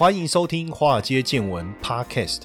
欢迎收听《华尔街见闻》Podcast。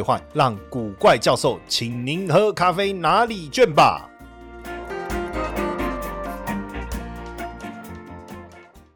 兑换，让古怪教授请您喝咖啡拿礼券吧。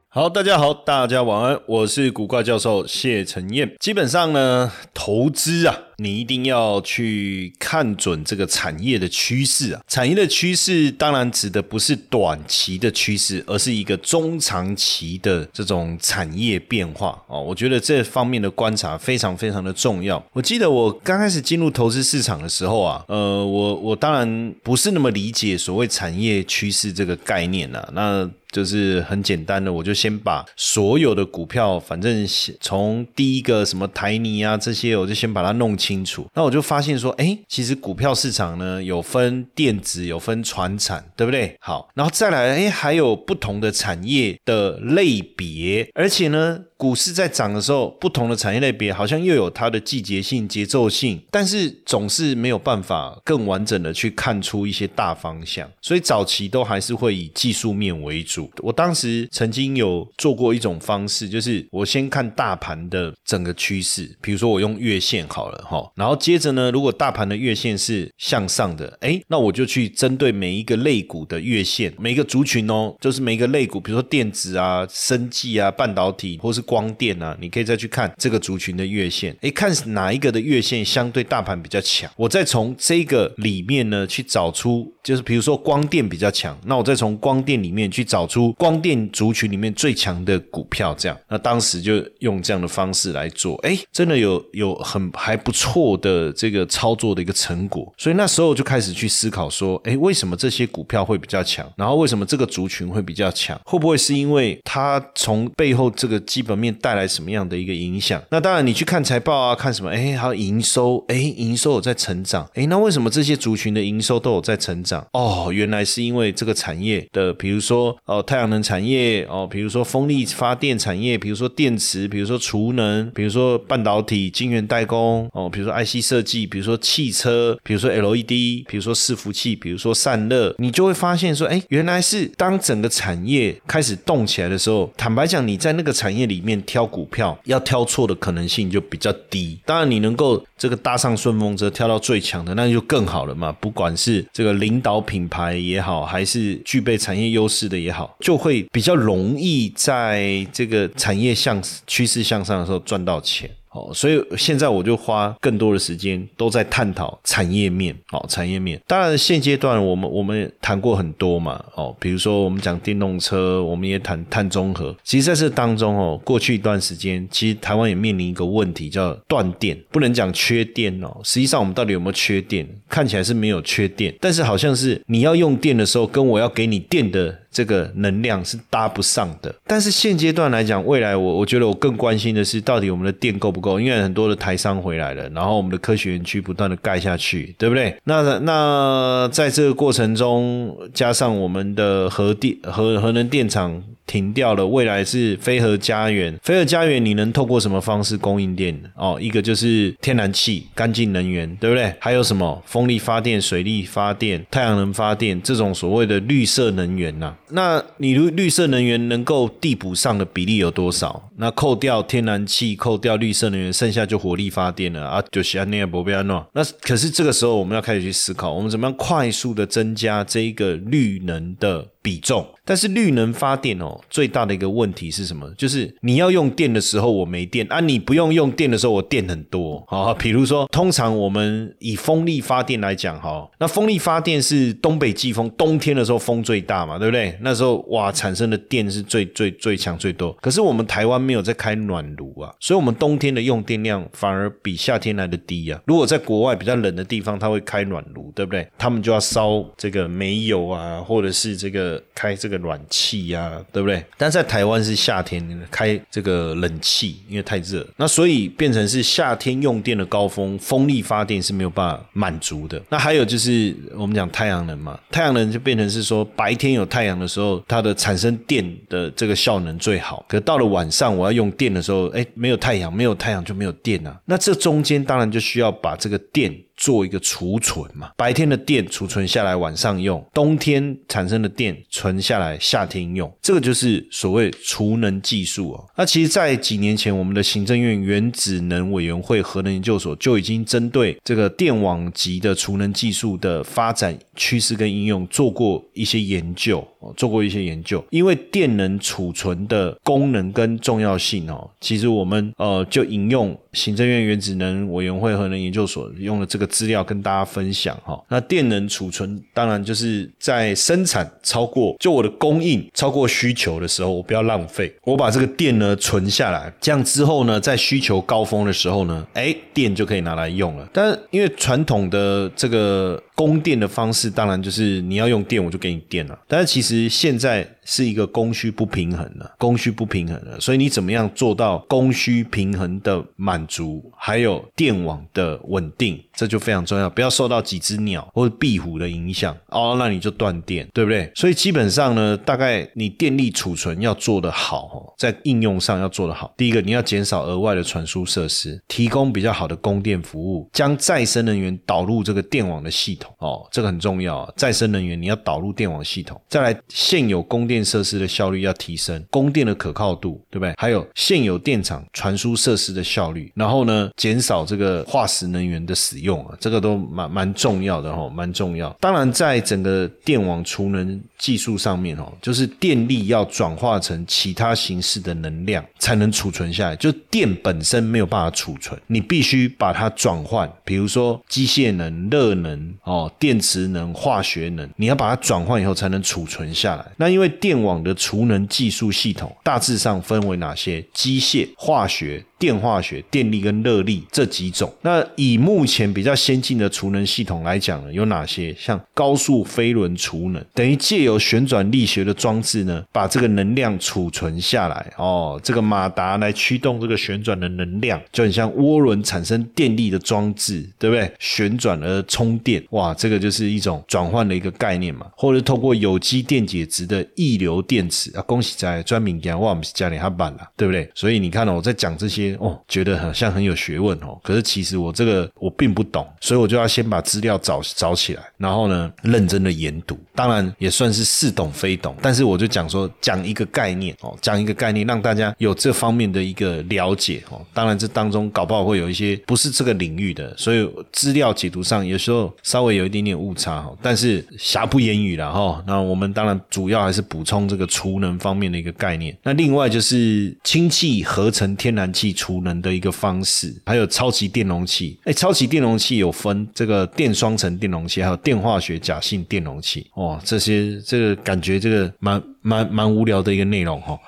好，大家好，大家晚安，我是古怪教授谢承彦。基本上呢，投资啊。你一定要去看准这个产业的趋势啊！产业的趋势当然指的不是短期的趋势，而是一个中长期的这种产业变化哦。我觉得这方面的观察非常非常的重要。我记得我刚开始进入投资市场的时候啊，呃，我我当然不是那么理解所谓产业趋势这个概念啊。那就是很简单的，我就先把所有的股票，反正从第一个什么台泥啊这些，我就先把它弄。清楚，那我就发现说，哎，其实股票市场呢有分电子，有分船产，对不对？好，然后再来，哎，还有不同的产业的类别，而且呢。股市在涨的时候，不同的产业类别好像又有它的季节性、节奏性，但是总是没有办法更完整的去看出一些大方向，所以早期都还是会以技术面为主。我当时曾经有做过一种方式，就是我先看大盘的整个趋势，比如说我用月线好了，然后接着呢，如果大盘的月线是向上的，哎，那我就去针对每一个类股的月线，每一个族群哦，就是每一个类股，比如说电子啊、生技啊、半导体或是。光电啊，你可以再去看这个族群的月线，诶，看哪一个的月线相对大盘比较强，我再从这个里面呢去找出，就是比如说光电比较强，那我再从光电里面去找出光电族群里面最强的股票，这样，那当时就用这样的方式来做，诶，真的有有很还不错错的这个操作的一个成果，所以那时候就开始去思考说，诶，为什么这些股票会比较强？然后为什么这个族群会比较强？会不会是因为它从背后这个基本面？面带来什么样的一个影响？那当然，你去看财报啊，看什么？哎，还有营收，哎，营收有在成长，哎，那为什么这些族群的营收都有在成长？哦，原来是因为这个产业的，比如说哦，太阳能产业，哦，比如说风力发电产业，比如说电池，比如说储能，比如说半导体晶圆代工，哦，比如说 IC 设计，比如说汽车，比如说 LED，比如说伺服器，比如说散热，你就会发现说，哎，原来是当整个产业开始动起来的时候，坦白讲，你在那个产业里面。挑股票要挑错的可能性就比较低，当然你能够这个搭上顺风车挑到最强的，那就更好了嘛。不管是这个领导品牌也好，还是具备产业优势的也好，就会比较容易在这个产业向趋势向上的时候赚到钱。哦，所以现在我就花更多的时间都在探讨产业面。哦，产业面。当然，现阶段我们我们谈过很多嘛。哦，比如说我们讲电动车，我们也谈碳中和。其实在这当中哦，过去一段时间，其实台湾也面临一个问题，叫断电。不能讲缺电哦，实际上我们到底有没有缺电？看起来是没有缺电，但是好像是你要用电的时候，跟我要给你电的。这个能量是搭不上的，但是现阶段来讲，未来我我觉得我更关心的是，到底我们的电够不够？因为很多的台商回来了，然后我们的科学园区不断的盖下去，对不对？那那在这个过程中，加上我们的核电核核能电厂。停掉了，未来是飞核家园。飞核家园，你能透过什么方式供应电？哦，一个就是天然气、干净能源，对不对？还有什么风力发电、水力发电、太阳能发电这种所谓的绿色能源呐？那你绿绿色能源能够递补上的比例有多少？那扣掉天然气，扣掉绿色能源，剩下就火力发电了啊，就是安尼啊，不必安诺。那可是这个时候，我们要开始去思考，我们怎么样快速的增加这一个绿能的。比重，但是绿能发电哦，最大的一个问题是什么？就是你要用电的时候我没电啊，你不用用电的时候我电很多啊。比如说，通常我们以风力发电来讲哈，那风力发电是东北季风，冬天的时候风最大嘛，对不对？那时候哇，产生的电是最最最强最多。可是我们台湾没有在开暖炉啊，所以我们冬天的用电量反而比夏天来的低啊。如果在国外比较冷的地方，他会开暖炉，对不对？他们就要烧这个煤油啊，或者是这个。开这个暖气呀，对不对？但在台湾是夏天开这个冷气，因为太热，那所以变成是夏天用电的高峰，风力发电是没有办法满足的。那还有就是我们讲太阳能嘛，太阳能就变成是说白天有太阳的时候，它的产生电的这个效能最好。可到了晚上我要用电的时候，哎，没有太阳，没有太阳就没有电啊。那这中间当然就需要把这个电。做一个储存嘛，白天的电储存下来，晚上用；冬天产生的电存下来，夏天用。这个就是所谓储能技术哦。那其实，在几年前，我们的行政院原子能委员会核能研究所就已经针对这个电网级的储能技术的发展趋势跟应用做过一些研究，做过一些研究。因为电能储存的功能跟重要性哦，其实我们呃就引用行政院原子能委员会核能研究所用的这个。资料跟大家分享哈，那电能储存当然就是在生产超过就我的供应超过需求的时候，我不要浪费，我把这个电呢存下来，这样之后呢，在需求高峰的时候呢，哎，电就可以拿来用了。但因为传统的这个。供电的方式当然就是你要用电我就给你电了，但是其实现在是一个供需不平衡的，供需不平衡的，所以你怎么样做到供需平衡的满足，还有电网的稳定，这就非常重要，不要受到几只鸟或者壁虎的影响哦，那你就断电，对不对？所以基本上呢，大概你电力储存要做得好，在应用上要做得好。第一个，你要减少额外的传输设施，提供比较好的供电服务，将再生能源导入这个电网的系统。哦，这个很重要啊！再生能源你要导入电网系统，再来现有供电电设施的效率要提升，供电的可靠度，对不对？还有现有电厂传输设施的效率，然后呢，减少这个化石能源的使用啊，这个都蛮蛮重要的哈，蛮重要。当然，在整个电网储能技术上面哦，就是电力要转化成其他形式的能量才能储存下来，就电本身没有办法储存，你必须把它转换，比如说机械能、热能哦。电磁能、化学能，你要把它转换以后才能储存下来。那因为电网的储能技术系统大致上分为哪些？机械、化学。电化学、电力跟热力这几种，那以目前比较先进的储能系统来讲呢，有哪些？像高速飞轮储能，等于借由旋转力学的装置呢，把这个能量储存下来。哦，这个马达来驱动这个旋转的能量，就很像涡轮产生电力的装置，对不对？旋转而充电，哇，这个就是一种转换的一个概念嘛。或者透过有机电解质的溢流电池啊，恭喜在专敏讲，哇，我们是家里哈板了，对不对？所以你看哦，我在讲这些。哦，觉得好像很有学问哦，可是其实我这个我并不懂，所以我就要先把资料找找起来，然后呢，认真的研读。当然也算是似懂非懂，但是我就讲说讲一个概念哦，讲一个概念，让大家有这方面的一个了解哦。当然这当中搞不好会有一些不是这个领域的，所以资料解读上有时候稍微有一点点误差哦。但是瑕不掩瑜了哈。那我们当然主要还是补充这个储能方面的一个概念。那另外就是氢气合成天然气。储能的一个方式，还有超级电容器。哎，超级电容器有分这个电双层电容器，还有电化学假性电容器。哦，这些这个感觉这个蛮。蛮蛮无聊的一个内容哈，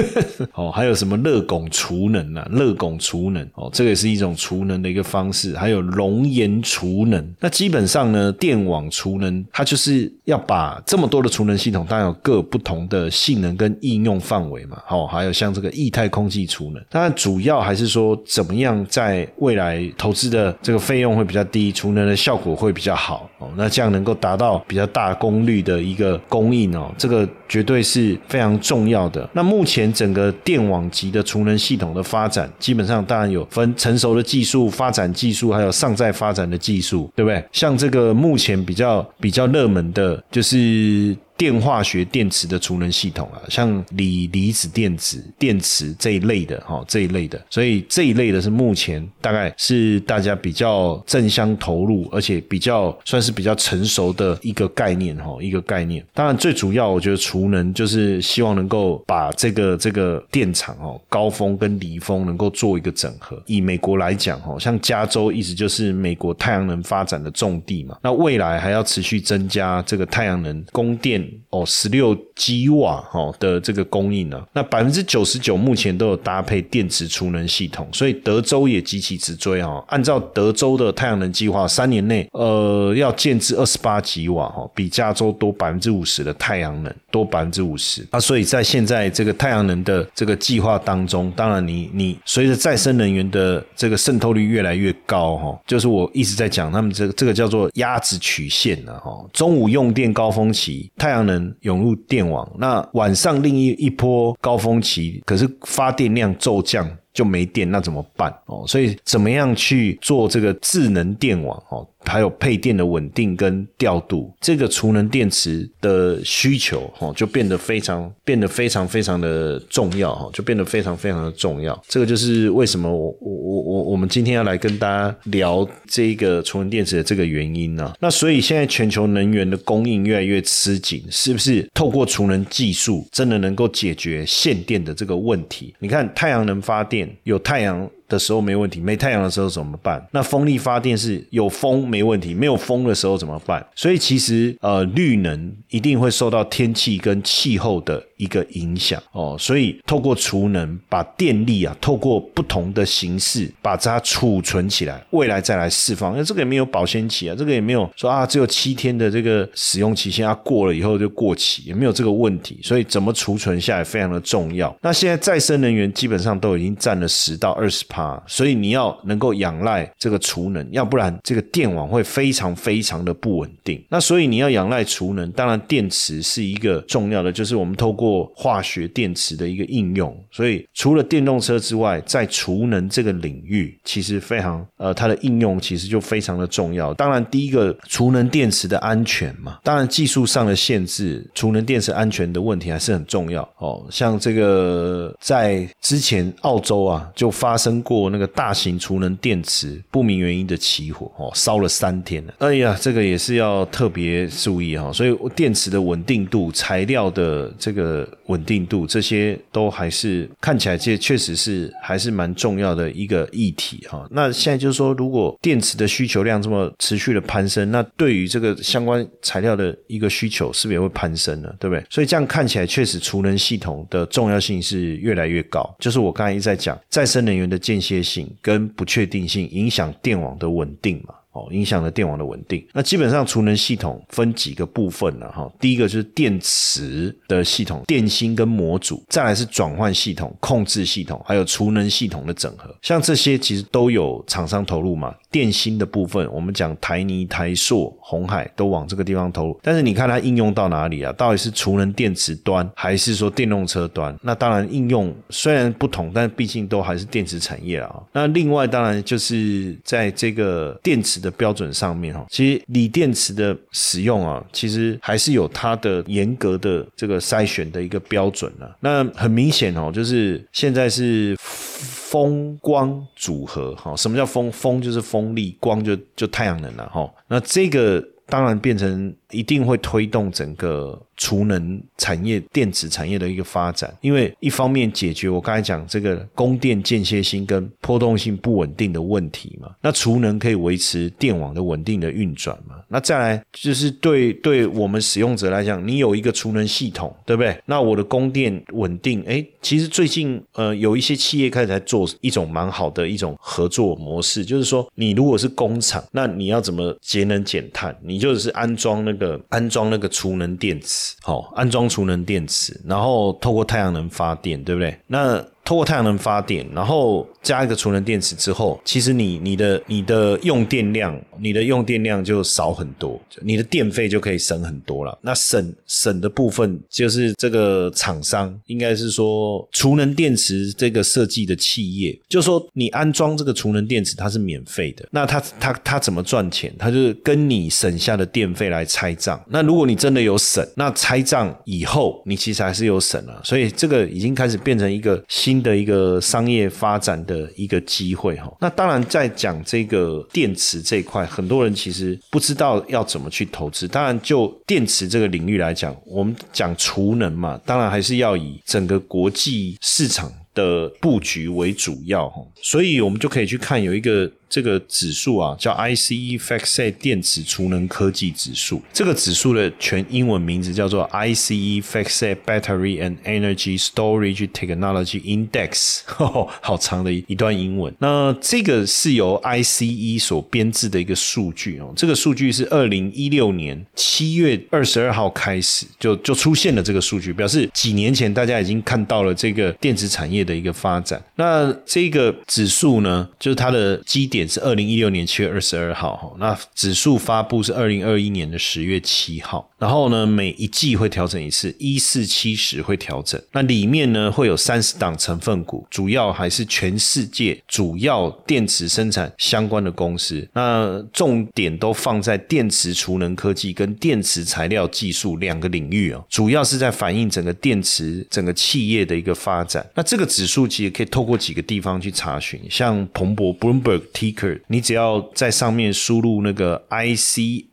哦，还有什么热汞储能啊？热汞储能哦，这个也是一种储能的一个方式。还有熔岩储能，那基本上呢，电网储能它就是要把这么多的储能系统，当然有各不同的性能跟应用范围嘛。哦，还有像这个液态空气储能，当然主要还是说怎么样在未来投资的这个费用会比较低，储能的效果会比较好哦。那这样能够达到比较大功率的一个供应哦，这个绝对。是非常重要的。那目前整个电网级的储能系统的发展，基本上当然有分成熟的技术、发展技术，还有尚在发展的技术，对不对？像这个目前比较比较热门的，就是。电化学电池的储能系统啊，像锂离子电子电池这一类的哈，这一类的，所以这一类的是目前大概是大家比较正相投入，而且比较算是比较成熟的一个概念哈，一个概念。当然，最主要我觉得储能就是希望能够把这个这个电厂哦，高峰跟离峰能够做一个整合。以美国来讲哈，像加州一直就是美国太阳能发展的重地嘛，那未来还要持续增加这个太阳能供电。哦十六吉瓦哦的这个供应呢，那百分之九十九目前都有搭配电池储能系统，所以德州也急起直追哈。按照德州的太阳能计划，三年内呃要建制二十八吉瓦哈，比加州多百分之五十的太阳能多百分之五十啊。所以在现在这个太阳能的这个计划当中，当然你你随着再生能源的这个渗透率越来越高哈，就是我一直在讲他们这个这个叫做鸭子曲线了哈。中午用电高峰期，太阳能涌入电网，那晚上另一一波高峰期，可是发电量骤降。就没电，那怎么办？哦，所以怎么样去做这个智能电网？哦。还有配电的稳定跟调度，这个储能电池的需求哈，就变得非常变得非常非常的重要哈，就变得非常非常的重要。这个就是为什么我我我我我们今天要来跟大家聊这个储能电池的这个原因呢？那所以现在全球能源的供应越来越吃紧，是不是透过储能技术真的能够解决限电的这个问题？你看太阳能发电有太阳。的时候没问题，没太阳的时候怎么办？那风力发电是有风没问题，没有风的时候怎么办？所以其实呃，绿能一定会受到天气跟气候的。一个影响哦，所以透过储能把电力啊，透过不同的形式把它储存起来，未来再来释放。因为这个也没有保鲜期啊，这个也没有说啊，只有七天的这个使用期限，它过了以后就过期，也没有这个问题。所以怎么储存下来非常的重要。那现在再生能源基本上都已经占了十到二十趴，啊所以你要能够仰赖这个储能，要不然这个电网会非常非常的不稳定。那所以你要仰赖储能，当然电池是一个重要的，就是我们透过化学电池的一个应用，所以除了电动车之外，在储能这个领域，其实非常呃，它的应用其实就非常的重要。当然，第一个储能电池的安全嘛，当然技术上的限制，储能电池安全的问题还是很重要哦。像这个在之前澳洲啊，就发生过过那个大型储能电池不明原因的起火哦，烧了三天了。哎呀，这个也是要特别注意哈。所以电池的稳定度、材料的这个。稳定度这些都还是看起来，这确实是还是蛮重要的一个议题哈。那现在就是说，如果电池的需求量这么持续的攀升，那对于这个相关材料的一个需求是不是也会攀升呢？对不对？所以这样看起来，确实储能系统的重要性是越来越高。就是我刚才一直在讲，再生能源的建间歇性跟不确定性影响电网的稳定嘛。哦，影响了电网的稳定。那基本上储能系统分几个部分了哈。第一个就是电池的系统，电芯跟模组；再来是转换系统、控制系统，还有储能系统的整合。像这些其实都有厂商投入嘛。电芯的部分，我们讲台泥、台塑、红海都往这个地方投入。但是你看它应用到哪里啊？到底是储能电池端，还是说电动车端？那当然应用虽然不同，但毕竟都还是电池产业啊。那另外当然就是在这个电池。的标准上面哈，其实锂电池的使用啊，其实还是有它的严格的这个筛选的一个标准了。那很明显哦，就是现在是风光组合哈。什么叫风？风就是风力，光就就太阳能了哈。那这个当然变成一定会推动整个。储能产业、电子产业的一个发展，因为一方面解决我刚才讲这个供电间歇性跟波动性不稳定的问题嘛，那储能可以维持电网的稳定的运转嘛。那再来就是对对我们使用者来讲，你有一个储能系统，对不对？那我的供电稳定，哎，其实最近呃有一些企业开始在做一种蛮好的一种合作模式，就是说你如果是工厂，那你要怎么节能减碳？你就是安装那个安装那个储能电池。好，安装储能电池，然后透过太阳能发电，对不对？那。透过太阳能发电，然后加一个储能电池之后，其实你你的你的用电量，你的用电量就少很多，你的电费就可以省很多了。那省省的部分就是这个厂商应该是说储能电池这个设计的企业，就说你安装这个储能电池它是免费的，那他他他怎么赚钱？他就是跟你省下的电费来拆账。那如果你真的有省，那拆账以后你其实还是有省了，所以这个已经开始变成一个新。新的一个商业发展的一个机会哈，那当然在讲这个电池这一块，很多人其实不知道要怎么去投资。当然，就电池这个领域来讲，我们讲储能嘛，当然还是要以整个国际市场的布局为主要哈，所以我们就可以去看有一个。这个指数啊，叫 ICE FactSet 电池储能科技指数。这个指数的全英文名字叫做 ICE FactSet Battery and Energy Storage Technology Index，好长的一段英文。那这个是由 ICE 所编制的一个数据哦。这个数据是二零一六年七月二十二号开始就就出现了这个数据，表示几年前大家已经看到了这个电子产业的一个发展。那这个指数呢，就是它的基点是二零一六年七月二十二号哈。那指数发布是二零二一年的十月七号。然后呢，每一季会调整一次，一四七十会调整。那里面呢会有三十档成分股，主要还是全世界主要电池生产相关的公司。那重点都放在电池储能科技跟电池材料技术两个领域哦，主要是在反映整个电池整个企业的一个发展。那这个指数其实可以透过几个地方去查询，像彭博 （Bloomberg T 你只要在上面输入那个 IC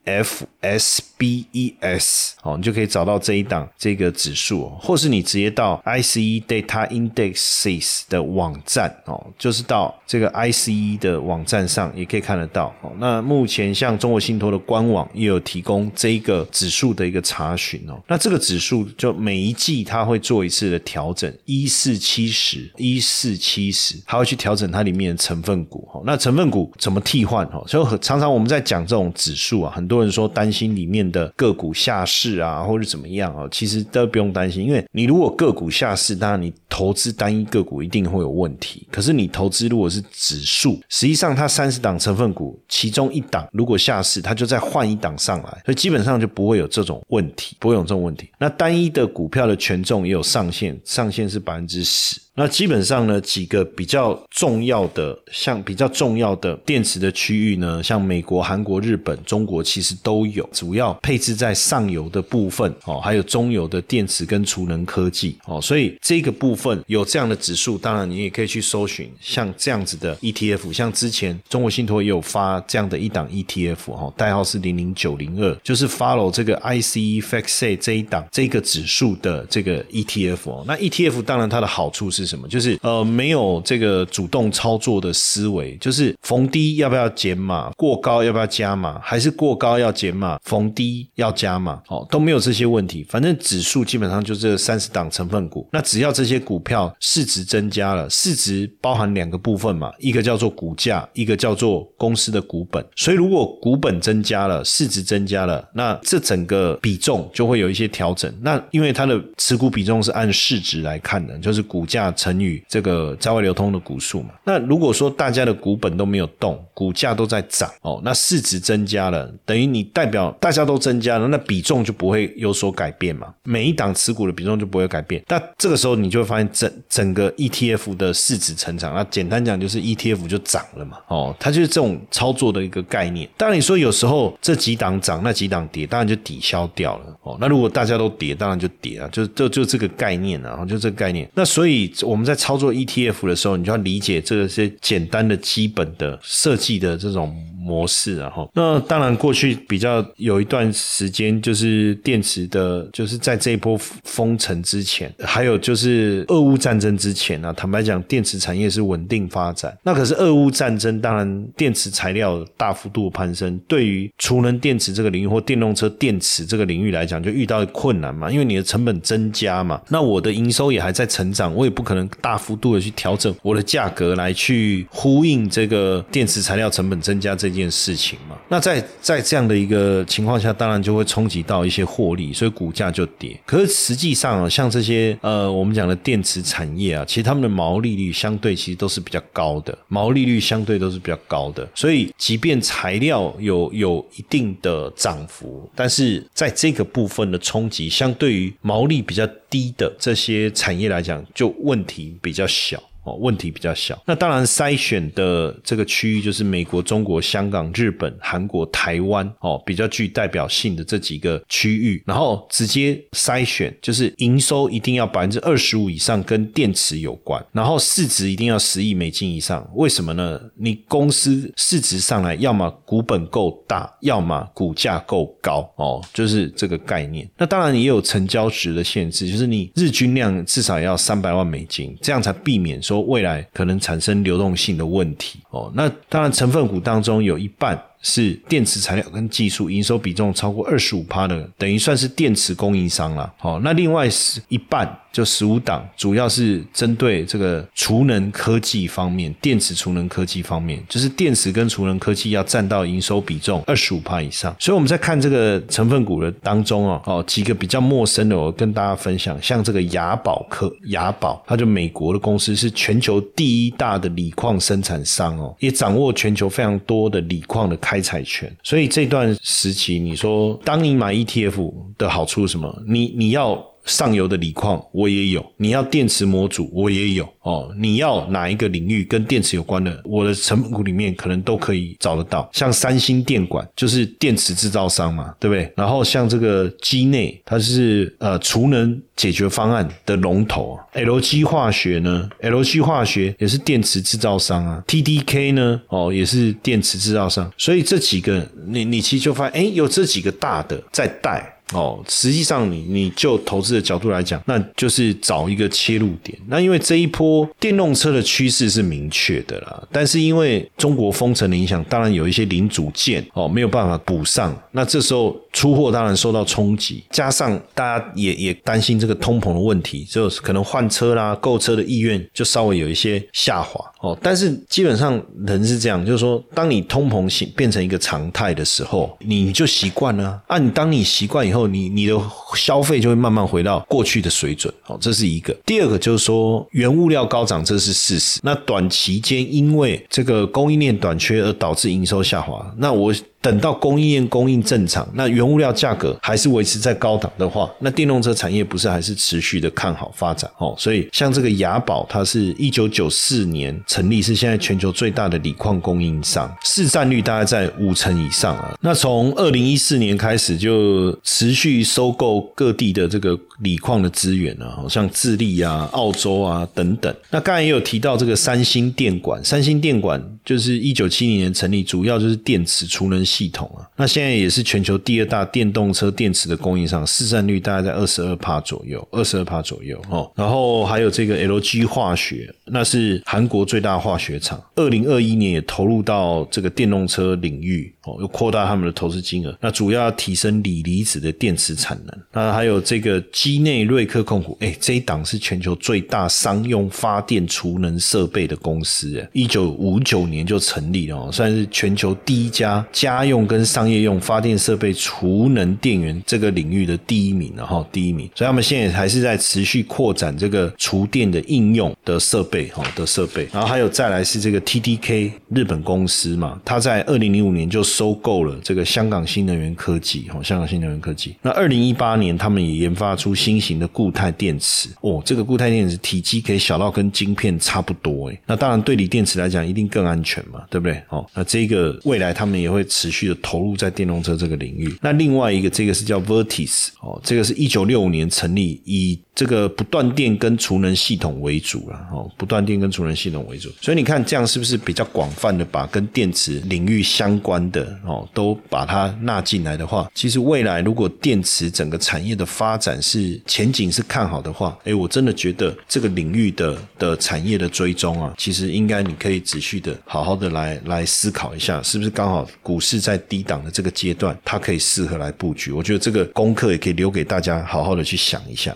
FSBES。哦，你就可以找到这一档这个指数，或是你直接到 ICE Data Indexes 的网站哦，就是到这个 ICE 的网站上也可以看得到。哦，那目前像中国信托的官网也有提供这个指数的一个查询哦。那这个指数就每一季它会做一次的调整，一四七十，一四七十，它会去调整它里面的成分股。哦，那成分股怎么替换？哦，所以常常我们在讲这种指数啊，很多或者说担心里面的个股。下市啊，或者怎么样啊，其实都不用担心，因为你如果个股下市，当然你投资单一个股一定会有问题。可是你投资如果是指数，实际上它三十档成分股，其中一档如果下市，它就再换一档上来，所以基本上就不会有这种问题，不会有这种问题。那单一的股票的权重也有上限，上限是百分之十。那基本上呢，几个比较重要的，像比较重要的电池的区域呢，像美国、韩国、日本、中国其实都有，主要配置在上游的部分哦，还有中游的电池跟储能科技哦，所以这个部分有这样的指数，当然你也可以去搜寻像这样子的 ETF，像之前中国信托也有发这样的一档 ETF 哈，代号是零零九零二，就是 follow 这个 ICE FactSet 这一档这个指数的这个 ETF 哦，那 ETF 当然它的好处是。什么？就是呃，没有这个主动操作的思维，就是逢低要不要减码，过高要不要加码，还是过高要减码，逢低要加码，哦，都没有这些问题。反正指数基本上就这三十档成分股，那只要这些股股票市值增加了，市值包含两个部分嘛，一个叫做股价，一个叫做公司的股本。所以如果股本增加了，市值增加了，那这整个比重就会有一些调整。那因为它的持股比重是按市值来看的，就是股价。乘以这个在外流通的股数嘛，那如果说大家的股本都没有动，股价都在涨哦，那市值增加了，等于你代表大家都增加了，那比重就不会有所改变嘛，每一档持股的比重就不会改变。那这个时候你就会发整整个 ETF 的市值成长，那简单讲就是 ETF 就涨了嘛，哦，它就是这种操作的一个概念。当然你说有时候这几档涨，那几档跌，当然就抵消掉了哦。那如果大家都跌，当然就跌啊，就就就这个概念啊，就这个概念。那所以。我们在操作 ETF 的时候，你就要理解这些简单的基本的设计的这种模式，啊哈那当然过去比较有一段时间，就是电池的，就是在这一波封城之前，还有就是俄乌战争之前呢，坦白讲，电池产业是稳定发展。那可是俄乌战争，当然电池材料大幅度攀升，对于储能电池这个领域或电动车电池这个领域来讲，就遇到困难嘛，因为你的成本增加嘛，那我的营收也还在成长，我也不可能。大幅度的去调整我的价格来去呼应这个电池材料成本增加这件件事情嘛？那在在这样的一个情况下，当然就会冲击到一些获利，所以股价就跌。可是实际上啊，像这些呃我们讲的电池产业啊，其实他们的毛利率相对其实都是比较高的，毛利率相对都是比较高的。所以即便材料有有一定的涨幅，但是在这个部分的冲击，相对于毛利比较低的这些产业来讲，就问。题比较小。哦问题比较小，那当然筛选的这个区域就是美国、中国、香港、日本、韩国、台湾哦，比较具代表性的这几个区域，然后直接筛选，就是营收一定要百分之二十五以上跟电池有关，然后市值一定要十亿美金以上。为什么呢？你公司市值上来，要么股本够大，要么股价够高哦，就是这个概念。那当然也有成交值的限制，就是你日均量至少要三百万美金，这样才避免。说未来可能产生流动性的问题哦。那当然，成分股当中有一半。是电池材料跟技术营收比重超过二十五趴的，等于算是电池供应商了。好，那另外是一半，就十五档，主要是针对这个储能科技方面，电池储能科技方面，就是电池跟储能科技要占到营收比重二十五趴以上。所以我们在看这个成分股的当中哦，哦几个比较陌生的，我跟大家分享，像这个雅宝科，雅宝，它就美国的公司，是全球第一大的锂矿生产商哦，也掌握全球非常多的锂矿的。开采权，所以这段时期，你说当你买 ETF 的好处是什么？你你要。上游的锂矿我也有，你要电池模组我也有哦。你要哪一个领域跟电池有关的，我的成分股里面可能都可以找得到。像三星电管就是电池制造商嘛，对不对？然后像这个机内，它是呃储能解决方案的龙头啊。LG 化学呢，LG 化学也是电池制造商啊。TDK 呢，哦也是电池制造商。所以这几个，你你其实就发现，哎，有这几个大的在带。哦，实际上你你就投资的角度来讲，那就是找一个切入点。那因为这一波电动车的趋势是明确的啦，但是因为中国封城的影响，当然有一些零组件哦没有办法补上，那这时候出货当然受到冲击，加上大家也也担心这个通膨的问题，就可能换车啦、购车的意愿就稍微有一些下滑。哦。但是基本上人是这样，就是说，当你通膨形变成一个常态的时候，你就习惯了啊。你当你习惯以后，你你的消费就会慢慢回到过去的水准，哦，这是一个。第二个就是说，原物料高涨，这是事实。那短期间因为这个供应链短缺而导致营收下滑，那我。等到供应链供应正常，那原物料价格还是维持在高档的话，那电动车产业不是还是持续的看好发展哦？所以像这个雅宝，它是一九九四年成立，是现在全球最大的锂矿供应商，市占率大概在五成以上啊。那从二零一四年开始就持续收购各地的这个锂矿的资源啊，好像智利啊、澳洲啊等等。那刚才也有提到这个三星电管，三星电管就是一九七零年成立，主要就是电池储能。系统啊，那现在也是全球第二大电动车电池的供应商，市占率大概在二十二帕左右，二十二帕左右哦。然后还有这个 LG 化学，那是韩国最大化学厂，二零二一年也投入到这个电动车领域。又扩大他们的投资金额。那主要提升锂离子的电池产能。那还有这个基内瑞克控股，哎，这一档是全球最大商用发电储能设备的公司，哎，一九五九年就成立了，算是全球第一家家。用跟商业用发电设备储能电源这个领域的第一名，然后第一名，所以他们现在还是在持续扩展这个厨电的应用的设备，哈的设备。然后还有再来是这个 TDK 日本公司嘛，它在二零零五年就收购了这个香港新能源科技，哈香港新能源科技。那二零一八年他们也研发出新型的固态电池，哦，这个固态电池体积可以小到跟晶片差不多，诶那当然对锂电池来讲一定更安全嘛，对不对？哦，那这个未来他们也会持。持续的投入在电动车这个领域。那另外一个，这个是叫 Vertis 哦，这个是一九六五年成立，以这个不断电跟储能系统为主了哦，不断电跟储能系统为主。所以你看这样是不是比较广泛的把跟电池领域相关的哦都把它纳进来的话，其实未来如果电池整个产业的发展是前景是看好的话，哎，我真的觉得这个领域的的产业的追踪啊，其实应该你可以仔细的好好的来来思考一下，是不是刚好股市。在低档的这个阶段，它可以适合来布局。我觉得这个功课也可以留给大家好好的去想一下。